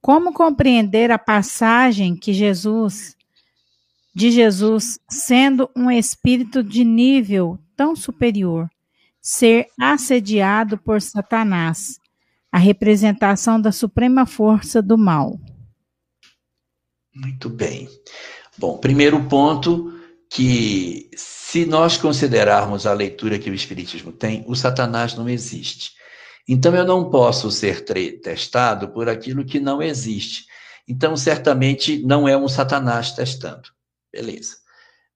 Como compreender a passagem que Jesus, de Jesus, sendo um espírito de nível tão superior, ser assediado por Satanás, a representação da suprema força do mal? Muito bem. Bom, primeiro ponto que se nós considerarmos a leitura que o espiritismo tem, o Satanás não existe. Então eu não posso ser testado por aquilo que não existe. Então, certamente, não é um Satanás testando. Beleza.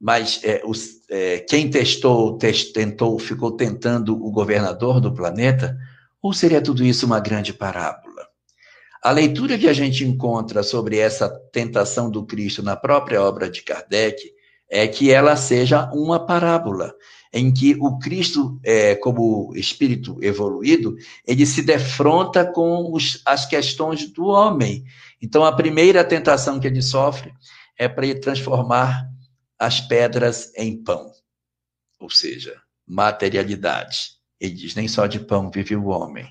Mas é, os, é, quem testou, test, tentou, ficou tentando o governador do planeta, ou seria tudo isso uma grande parábola? A leitura que a gente encontra sobre essa tentação do Cristo na própria obra de Kardec é que ela seja uma parábola em que o Cristo, é, como espírito evoluído, ele se defronta com os, as questões do homem. Então, a primeira tentação que ele sofre é para ele transformar as pedras em pão, ou seja, materialidade. Ele diz: nem só de pão vive o homem,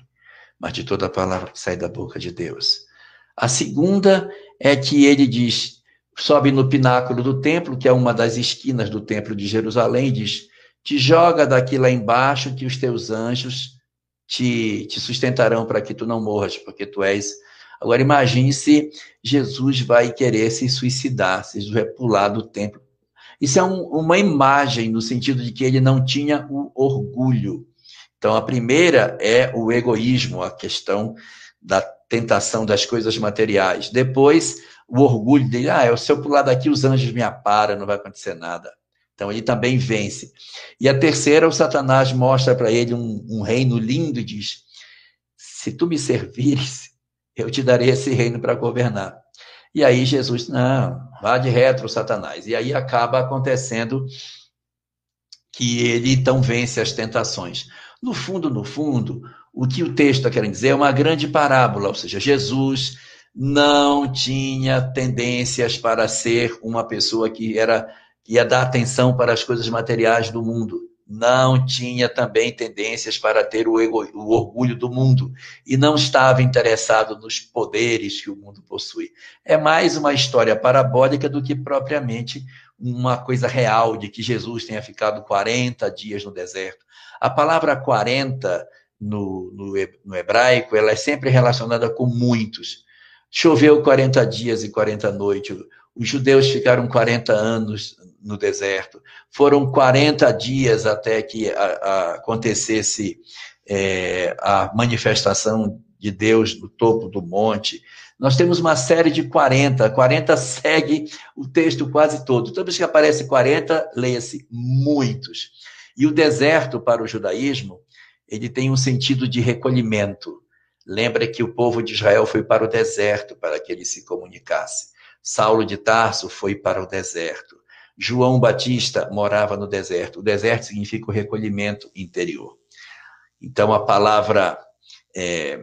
mas de toda a palavra que sai da boca de Deus. A segunda é que ele diz: sobe no pináculo do templo, que é uma das esquinas do templo de Jerusalém, e diz: te joga daqui lá embaixo, que os teus anjos te, te sustentarão para que tu não morras, porque tu és. Agora imagine se Jesus vai querer se suicidar, se vai pular do templo. Isso é um, uma imagem no sentido de que ele não tinha o orgulho. Então, a primeira é o egoísmo, a questão da tentação das coisas materiais. Depois, o orgulho dele, ah, se eu pular daqui, os anjos me aparam, não vai acontecer nada. Então ele também vence. E a terceira, o Satanás mostra para ele um, um, reino lindo e diz: Se tu me servires, eu te darei esse reino para governar. E aí Jesus, não, vá de retro, Satanás. E aí acaba acontecendo que ele então vence as tentações. No fundo, no fundo, o que o texto está querendo dizer é uma grande parábola, ou seja, Jesus não tinha tendências para ser uma pessoa que era ia dar atenção para as coisas materiais do mundo. Não tinha também tendências para ter o, ego, o orgulho do mundo e não estava interessado nos poderes que o mundo possui. É mais uma história parabólica do que propriamente uma coisa real de que Jesus tenha ficado 40 dias no deserto. A palavra 40 no, no, no hebraico ela é sempre relacionada com muitos. Choveu 40 dias e 40 noites. Os judeus ficaram 40 anos no deserto. Foram 40 dias até que a, a acontecesse é, a manifestação de Deus no topo do monte. Nós temos uma série de 40. 40 segue o texto quase todo. Toda vez que aparece 40, leia-se muitos. E o deserto para o judaísmo, ele tem um sentido de recolhimento. Lembra que o povo de Israel foi para o deserto para que ele se comunicasse. Saulo de Tarso foi para o deserto. João Batista morava no deserto. O deserto significa o recolhimento interior. Então, a palavra é,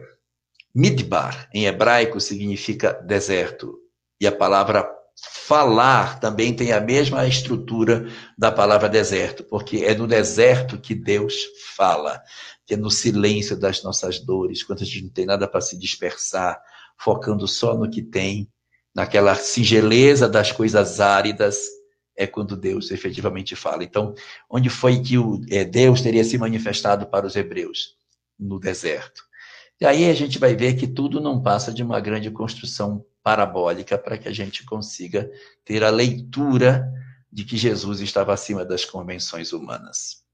midbar, em hebraico, significa deserto. E a palavra falar também tem a mesma estrutura da palavra deserto, porque é no deserto que Deus fala, que é no silêncio das nossas dores, quando a gente não tem nada para se dispersar, focando só no que tem, naquela singeleza das coisas áridas é quando Deus efetivamente fala. Então, onde foi que o, é, Deus teria se manifestado para os hebreus? No deserto. E aí a gente vai ver que tudo não passa de uma grande construção parabólica para que a gente consiga ter a leitura de que Jesus estava acima das convenções humanas.